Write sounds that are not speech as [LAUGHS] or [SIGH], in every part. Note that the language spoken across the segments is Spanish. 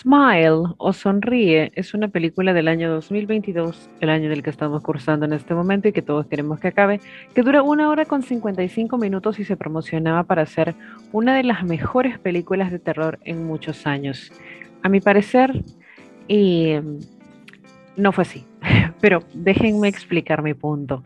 Smile o Sonríe es una película del año 2022, el año del que estamos cursando en este momento y que todos queremos que acabe, que dura una hora con 55 minutos y se promocionaba para ser una de las mejores películas de terror en muchos años. A mi parecer, y no fue así, [LAUGHS] pero déjenme explicar mi punto.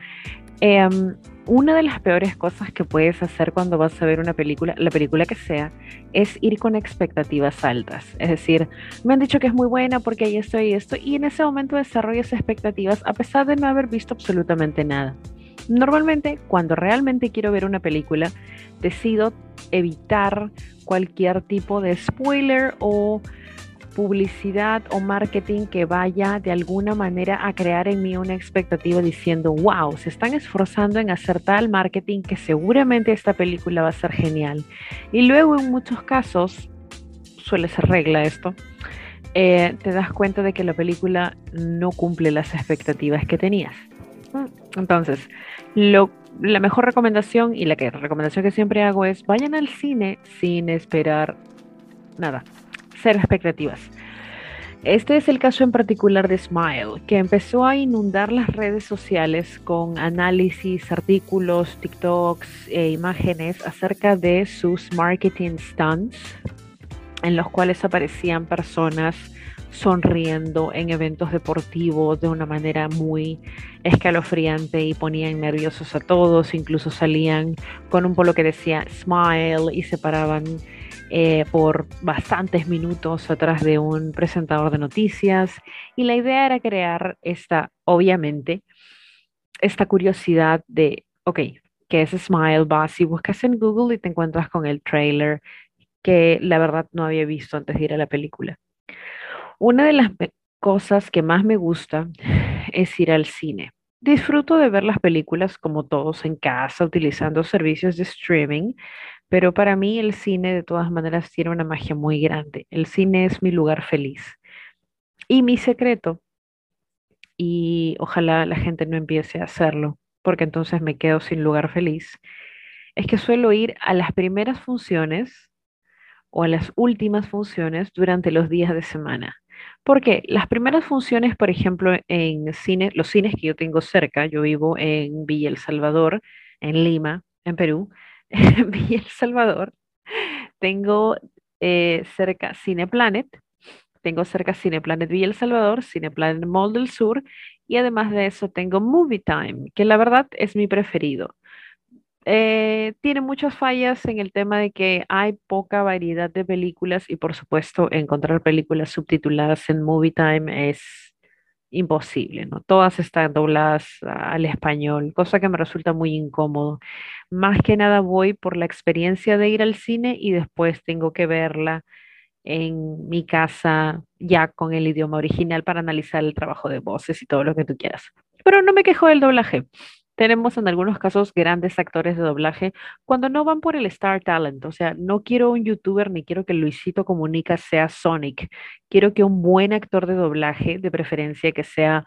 Em, una de las peores cosas que puedes hacer cuando vas a ver una película, la película que sea, es ir con expectativas altas. Es decir, me han dicho que es muy buena porque hay esto y esto, y en ese momento desarrollas expectativas a pesar de no haber visto absolutamente nada. Normalmente, cuando realmente quiero ver una película, decido evitar cualquier tipo de spoiler o publicidad o marketing que vaya de alguna manera a crear en mí una expectativa diciendo, wow, se están esforzando en hacer tal marketing que seguramente esta película va a ser genial. Y luego en muchos casos, suele ser regla esto, eh, te das cuenta de que la película no cumple las expectativas que tenías. Entonces, lo, la mejor recomendación y la que, recomendación que siempre hago es vayan al cine sin esperar nada cero expectativas. Este es el caso en particular de Smile, que empezó a inundar las redes sociales con análisis, artículos, TikToks e imágenes acerca de sus marketing stunts, en los cuales aparecían personas sonriendo en eventos deportivos de una manera muy escalofriante y ponían nerviosos a todos, incluso salían con un polo que decía Smile y se paraban eh, por bastantes minutos atrás de un presentador de noticias y la idea era crear esta, obviamente, esta curiosidad de, ok, ¿qué es Smile? Vas y buscas en Google y te encuentras con el trailer que la verdad no había visto antes de ir a la película. Una de las cosas que más me gusta es ir al cine. Disfruto de ver las películas como todos en casa, utilizando servicios de streaming, pero para mí el cine de todas maneras tiene una magia muy grande. El cine es mi lugar feliz. Y mi secreto, y ojalá la gente no empiece a hacerlo, porque entonces me quedo sin lugar feliz, es que suelo ir a las primeras funciones o a las últimas funciones durante los días de semana. Porque las primeras funciones, por ejemplo, en cine, los cines que yo tengo cerca, yo vivo en Villa El Salvador, en Lima, en Perú, [LAUGHS] Villa El Salvador, tengo eh, cerca Cineplanet, tengo cerca Cineplanet Villa El Salvador, Cineplanet Mall del Sur y además de eso tengo Movie Time, que la verdad es mi preferido. Eh, tiene muchas fallas en el tema de que hay poca variedad de películas y por supuesto encontrar películas subtituladas en Movie Time es imposible, ¿no? Todas están dobladas al español, cosa que me resulta muy incómodo. Más que nada voy por la experiencia de ir al cine y después tengo que verla en mi casa ya con el idioma original para analizar el trabajo de voces y todo lo que tú quieras. Pero no me quejo del doblaje. Tenemos en algunos casos grandes actores de doblaje cuando no van por el Star Talent. O sea, no quiero un youtuber ni quiero que Luisito Comunica sea Sonic. Quiero que un buen actor de doblaje, de preferencia que sea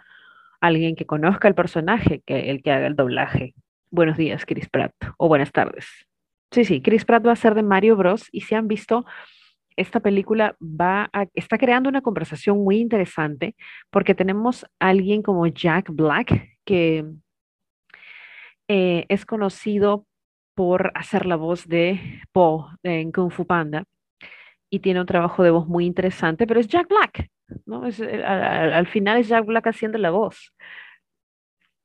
alguien que conozca el personaje, que el que haga el doblaje. Buenos días, Chris Pratt. O buenas tardes. Sí, sí, Chris Pratt va a ser de Mario Bros. Y si han visto, esta película va a, está creando una conversación muy interesante porque tenemos a alguien como Jack Black que eh, es conocido por hacer la voz de Po en Kung Fu Panda y tiene un trabajo de voz muy interesante, pero es Jack Black, ¿no? Es, eh, al, final es Jack Black haciendo la voz.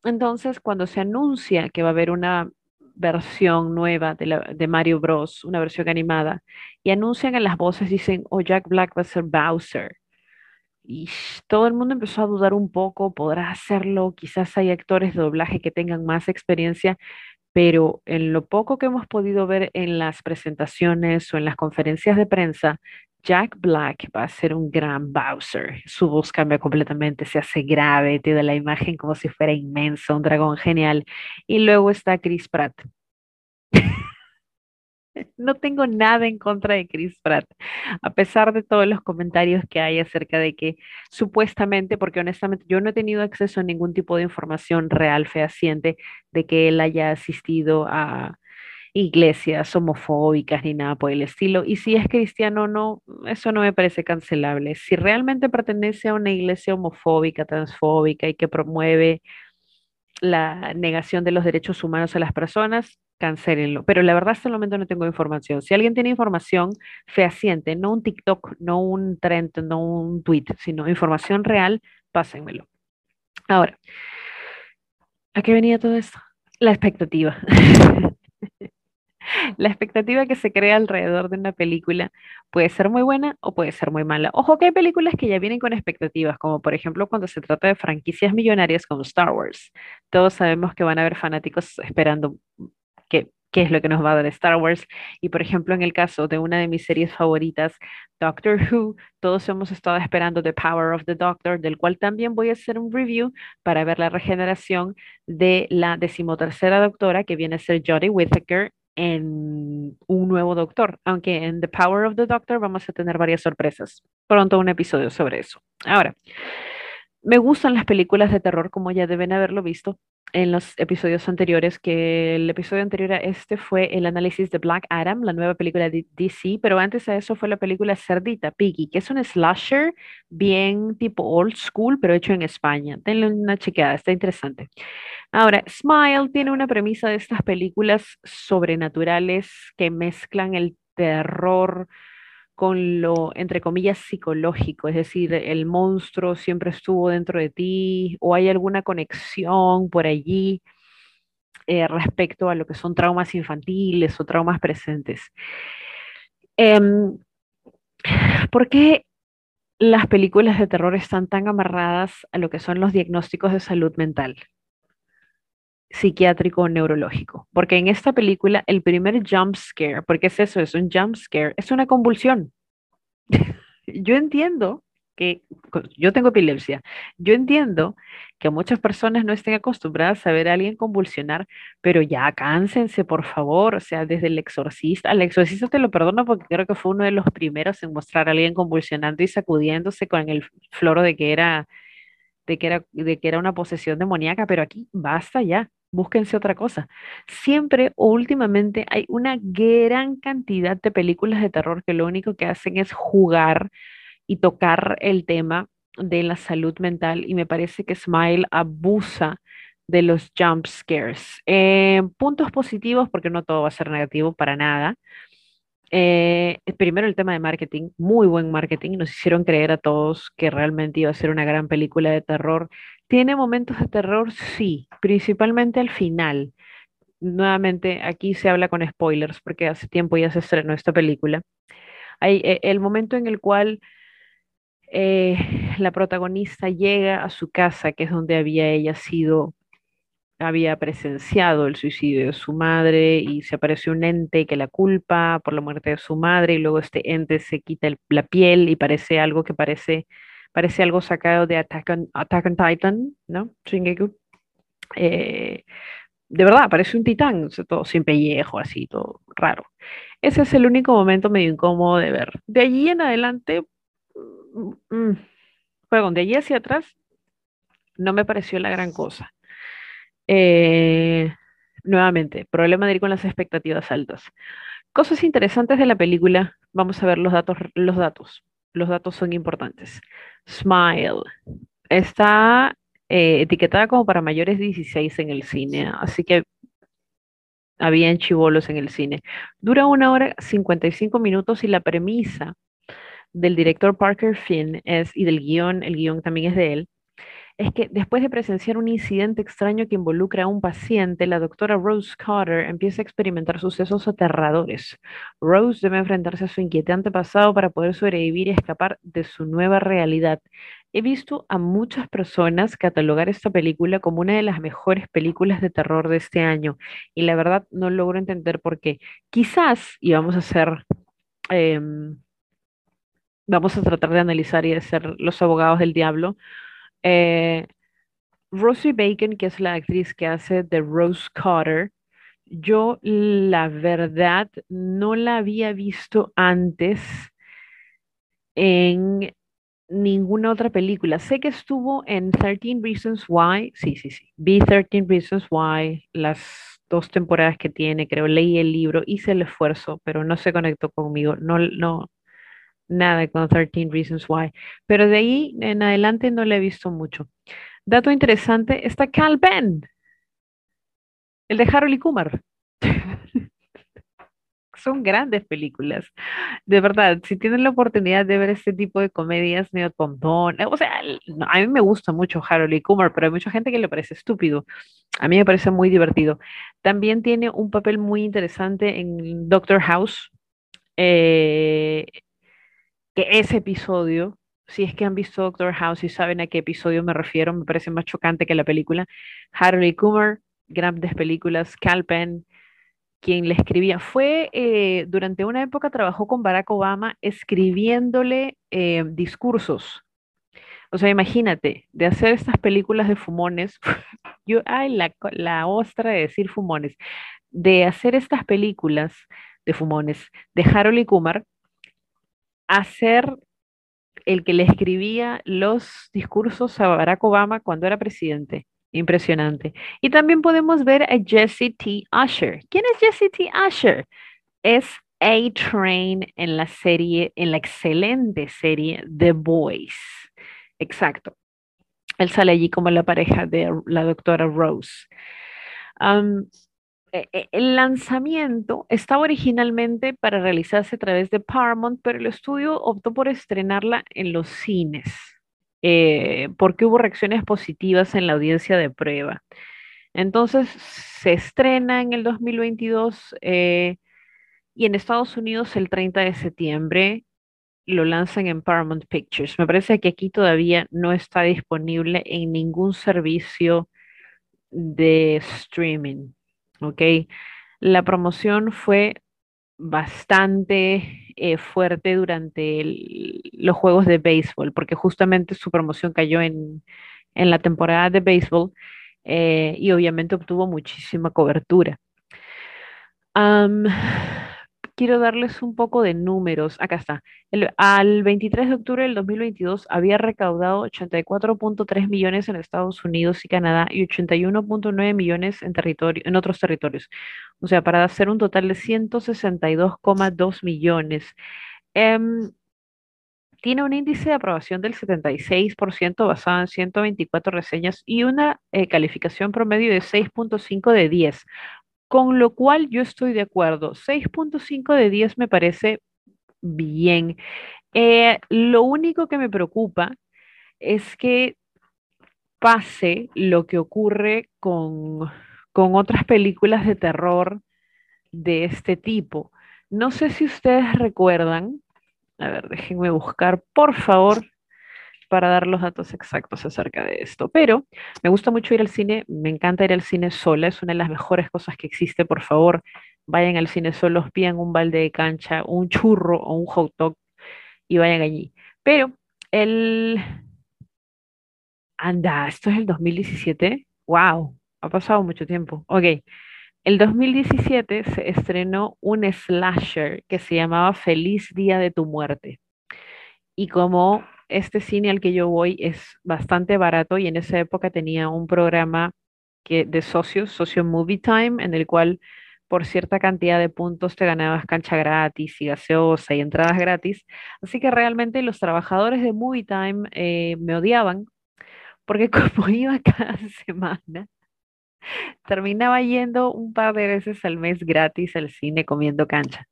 Entonces, cuando se anuncia que va a haber una versión nueva de, de Mario Bros, una versión animada, y anuncian en las voces, dicen, oh, Jack Black va a ser Bowser y todo el mundo empezó a dudar un poco, podrá hacerlo, quizás hay actores de doblaje que tengan más experiencia, pero en lo poco que hemos podido ver en las presentaciones o en las conferencias de prensa, Jack Black va a ser un gran Bowser. Su voz cambia completamente, se hace grave, te da la imagen como si fuera inmenso, un dragón genial. Y luego está Chris Pratt, [LAUGHS] no tengo nada en contra de Chris Pratt, a pesar de todos los comentarios que hay acerca de que supuestamente, porque honestamente yo no he tenido acceso a ningún tipo de información real, fehaciente, de que él haya asistido a iglesias homofóbicas ni nada por el estilo. Y si es cristiano, no, eso no me parece cancelable. Si realmente pertenece a una iglesia homofóbica, transfóbica y que promueve la negación de los derechos humanos a las personas, cancelenlo. Pero la verdad, hasta el momento no tengo información. Si alguien tiene información fehaciente, no un TikTok, no un trend, no un tweet, sino información real, pásenmelo. Ahora, ¿a qué venía todo esto? La expectativa. [LAUGHS] La expectativa que se crea alrededor de una película puede ser muy buena o puede ser muy mala. Ojo que hay películas que ya vienen con expectativas, como por ejemplo cuando se trata de franquicias millonarias como Star Wars. Todos sabemos que van a haber fanáticos esperando qué, qué es lo que nos va a dar Star Wars. Y por ejemplo, en el caso de una de mis series favoritas, Doctor Who, todos hemos estado esperando The Power of the Doctor, del cual también voy a hacer un review para ver la regeneración de la decimotercera doctora, que viene a ser Jodie Whittaker en un nuevo doctor, aunque en The Power of the Doctor vamos a tener varias sorpresas. Pronto un episodio sobre eso. Ahora, me gustan las películas de terror como ya deben haberlo visto en los episodios anteriores, que el episodio anterior a este fue el análisis de Black Adam, la nueva película de DC, pero antes a eso fue la película Cerdita, Piggy, que es un slasher bien tipo old school, pero hecho en España. Denle una chequeada, está interesante. Ahora, Smile tiene una premisa de estas películas sobrenaturales que mezclan el terror con lo, entre comillas, psicológico, es decir, el monstruo siempre estuvo dentro de ti o hay alguna conexión por allí eh, respecto a lo que son traumas infantiles o traumas presentes. Em, ¿Por qué las películas de terror están tan amarradas a lo que son los diagnósticos de salud mental? Psiquiátrico o neurológico. Porque en esta película el primer jump scare, porque es eso, es un jump scare, es una convulsión. [LAUGHS] yo entiendo que yo tengo epilepsia. Yo entiendo que muchas personas no estén acostumbradas a ver a alguien convulsionar, pero ya cánsense, por favor. O sea, desde el exorcista, al exorcista te lo perdono porque creo que fue uno de los primeros en mostrar a alguien convulsionando y sacudiéndose con el floro de que era de que era, de que era una posesión demoníaca, pero aquí basta ya búsquense otra cosa. Siempre o últimamente hay una gran cantidad de películas de terror que lo único que hacen es jugar y tocar el tema de la salud mental y me parece que Smile abusa de los jump scares. Eh, puntos positivos, porque no todo va a ser negativo para nada. Eh, primero el tema de marketing, muy buen marketing, nos hicieron creer a todos que realmente iba a ser una gran película de terror ¿Tiene momentos de terror? Sí, principalmente al final. Nuevamente, aquí se habla con spoilers porque hace tiempo ya se estrenó esta película. Hay eh, el momento en el cual eh, la protagonista llega a su casa, que es donde había ella sido, había presenciado el suicidio de su madre y se aparece un ente que la culpa por la muerte de su madre y luego este ente se quita la piel y parece algo que parece parece algo sacado de Attack on, Attack Titan, ¿no? Shingeki. Eh, de verdad, parece un titán, todo sin pellejo, así, todo raro. Ese es el único momento medio incómodo de ver. De allí en adelante, mm, mm, perdón, de allí hacia atrás, no me pareció la gran cosa. Eh, nuevamente, problema de ir con las expectativas altas. Cosas interesantes de la película, vamos a ver los datos, los datos. Los datos son importantes. Smile. Está eh, etiquetada como para mayores 16 en el cine, así que habían chivolos en el cine. Dura una hora 55 minutos y la premisa del director Parker Finn es, y del guion, el guion también es de él, es que después de presenciar un incidente extraño que involucra a un paciente, la doctora Rose Carter empieza a experimentar sucesos aterradores. Rose debe enfrentarse a su inquietante pasado para poder sobrevivir y escapar de su nueva realidad. He visto a muchas personas catalogar esta película como una de las mejores películas de terror de este año y la verdad no logro entender por qué. Quizás, y vamos a hacer... Em, vamos a tratar de analizar y de ser los abogados del diablo, eh, Rosie Bacon, que es la actriz que hace de Rose Carter, yo la verdad no la había visto antes en ninguna otra película. Sé que estuvo en 13 Reasons Why, sí, sí, sí, vi 13 Reasons Why, las dos temporadas que tiene, creo, leí el libro, hice el esfuerzo, pero no se conectó conmigo, no, no, nada con 13 Reasons Why. Pero de ahí en adelante no le he visto mucho. Dato interesante, está Cal Ben, el de Harold y Kumar. [LAUGHS] Son grandes películas. De verdad, si tienen la oportunidad de ver este tipo de comedias medio pompón, o sea, a mí me gusta mucho Harold y Kumar, pero hay mucha gente que le parece estúpido. A mí me parece muy divertido. También tiene un papel muy interesante en Doctor House, eh, que ese episodio, si es que han visto Doctor House y saben a qué episodio me refiero, me parece más chocante que la película. Harold y Kumar, grandes películas, Calpen, quien le escribía, fue eh, durante una época trabajó con Barack Obama escribiéndole eh, discursos. O sea, imagínate, de hacer estas películas de fumones, [LAUGHS] yo, ay, la, la ostra de decir fumones, de hacer estas películas de fumones de Harold Kumar, hacer el que le escribía los discursos a Barack Obama cuando era presidente. Impresionante. Y también podemos ver a Jesse T. Usher. ¿Quién es Jesse T. Usher? Es A-Train en la serie, en la excelente serie The Boys. Exacto. Él sale allí como la pareja de la doctora Rose. El lanzamiento estaba originalmente para realizarse a través de Paramount, pero el estudio optó por estrenarla en los cines. Eh, porque hubo reacciones positivas en la audiencia de prueba. Entonces se estrena en el 2022 eh, y en Estados Unidos el 30 de septiembre lo lanzan en Paramount Pictures. Me parece que aquí todavía no está disponible en ningún servicio de streaming. ¿Ok? La promoción fue bastante eh, fuerte durante los juegos de béisbol, porque justamente su promoción cayó en, la temporada de béisbol eh, y obviamente obtuvo muchísima cobertura quiero darles un poco de números. Acá está. al 23 de octubre del 2022 había recaudado 84.3 millones en Estados Unidos y Canadá y 81.9 millones en, territorio, en otros territorios. O sea, para hacer un total de 162,2 millones. Em, tiene un índice de aprobación del 76% basado en 124 reseñas y una eh, calificación promedio de 6.5 de 10 con lo cual yo estoy de acuerdo. 6.5 de 10 me parece bien. Eh, lo único que me preocupa es que pase lo que ocurre con, con otras películas de terror de este tipo. No sé si ustedes recuerdan, a ver, déjenme buscar, por favor, para dar los datos exactos acerca de esto. Pero me gusta mucho ir al cine, me encanta ir al cine sola, es una de las mejores cosas que existe. Por favor, vayan al cine solos, pidan un balde de cancha, un churro o un hot dog y vayan allí. Pero el... Anda, esto es el 2017. ¡Wow! Ha pasado mucho tiempo. Ok. El 2017 se estrenó un slasher que se llamaba Feliz Día de tu Muerte. Y como este cine al que yo voy es bastante barato y en esa época tenía un programa que, de socios, Socio Movie Time, en el cual por cierta cantidad de puntos te ganabas cancha gratis y gaseosa y entradas gratis. Así que realmente los trabajadores de Movie Time eh, me odiaban porque [LAUGHS] como iba cada semana, terminaba yendo un par de veces al mes gratis al cine comiendo cancha.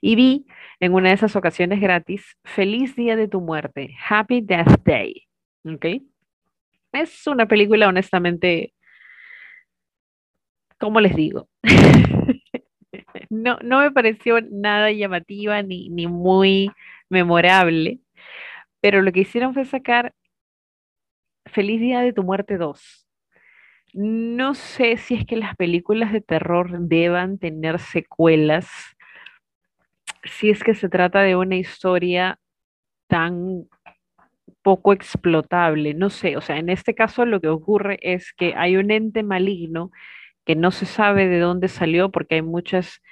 Y vi en una de esas ocasiones gratis, Feliz Día de tu Muerte, Happy Death Day. Es una película honestamente, ¿cómo les digo? [LAUGHS] no, no me pareció nada llamativa ni, ni muy memorable, pero lo que hicieron fue sacar Feliz Día de tu Muerte 2. No sé si es que las películas de terror deban tener secuelas si es que se trata de una historia tan poco explotable, no sé, o sea, en este caso lo que ocurre es que hay un ente maligno que no se sabe de dónde salió porque hay muchos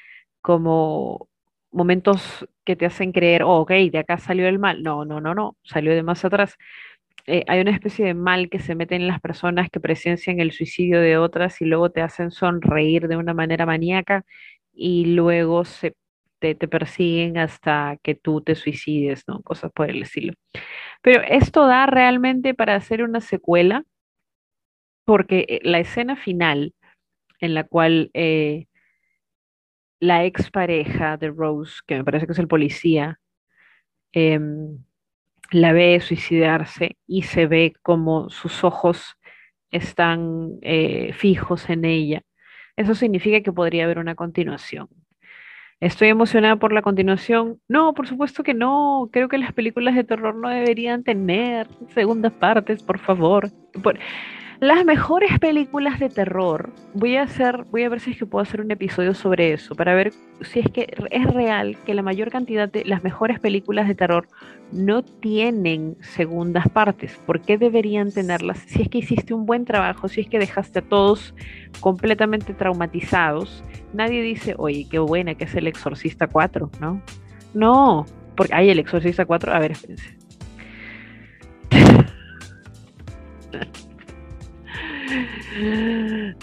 como momentos que te hacen creer, oh, ok, de acá salió el mal. No, no, no, no, salió de más atrás. eh, hay una especie de mal que se mete en las personas que presencian el suicidio de otras y luego te hacen sonreír de una manera maníaca y luego se, te, persiguen hasta que tú te suicides, ¿no? Cosas por el estilo. Pero esto da realmente para hacer una secuela, porque eh, la escena final en la cual eh, la expareja de Rose, que me parece que es el policía, em, la ve suicidarse y se ve como sus ojos están eh, fijos en ella. Eso significa que podría haber una continuación. ¿Estoy emocionada por la continuación? No, por supuesto que no. Creo que las películas de terror no deberían tener segundas partes, por favor. Por... Las mejores películas de terror, voy a hacer, voy a ver si es que puedo hacer un episodio sobre eso, para ver si es que es real que la mayor cantidad de las mejores películas de terror no tienen segundas partes. ¿Por qué deberían tenerlas? Si es que hiciste un buen trabajo, si es que dejaste a todos completamente traumatizados, nadie dice, oye, qué buena que es el Exorcista 4, ¿no? No, porque hay el Exorcista 4, a ver, espérense. [LAUGHS]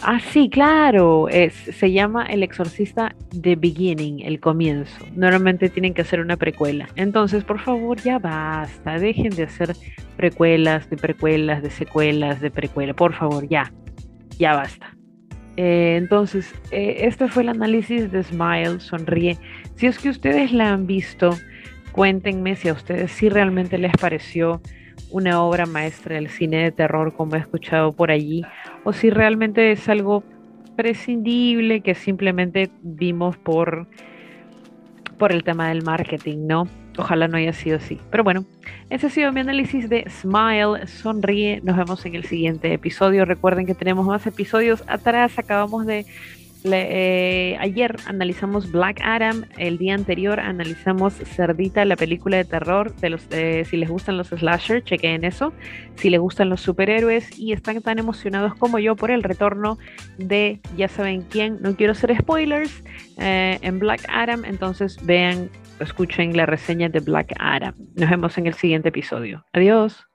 Ah, sí, claro. Es, se llama El Exorcista The Beginning, el comienzo. Normalmente tienen que hacer una precuela. Entonces, por favor, ya basta. Dejen de hacer precuelas, de precuelas, de secuelas, de precuela. Por favor, ya. Ya basta. Eh, entonces, eh, este fue el análisis de Smile, Sonríe. Si es que ustedes la han visto, cuéntenme si a ustedes sí realmente les pareció una obra maestra del cine de terror como he escuchado por allí, o si realmente es algo prescindible que simplemente vimos por, por el tema del marketing, ¿no? Ojalá no haya sido así. Pero bueno, ese ha sido mi análisis de Smile, Sonríe. Nos vemos en el siguiente episodio. Recuerden que tenemos más episodios atrás. Acabamos de eh, ayer analizamos Black Adam, el día anterior analizamos Cerdita, la película de terror. Eh, si les gustan los slasher, chequen eso. Si les gustan los superhéroes y están tan emocionados como yo por el retorno de ya saben quién, no quiero hacer spoilers, eh, en Black Adam, entonces vean, escuchen la reseña de Black Adam. Nos vemos en el siguiente episodio. Adiós.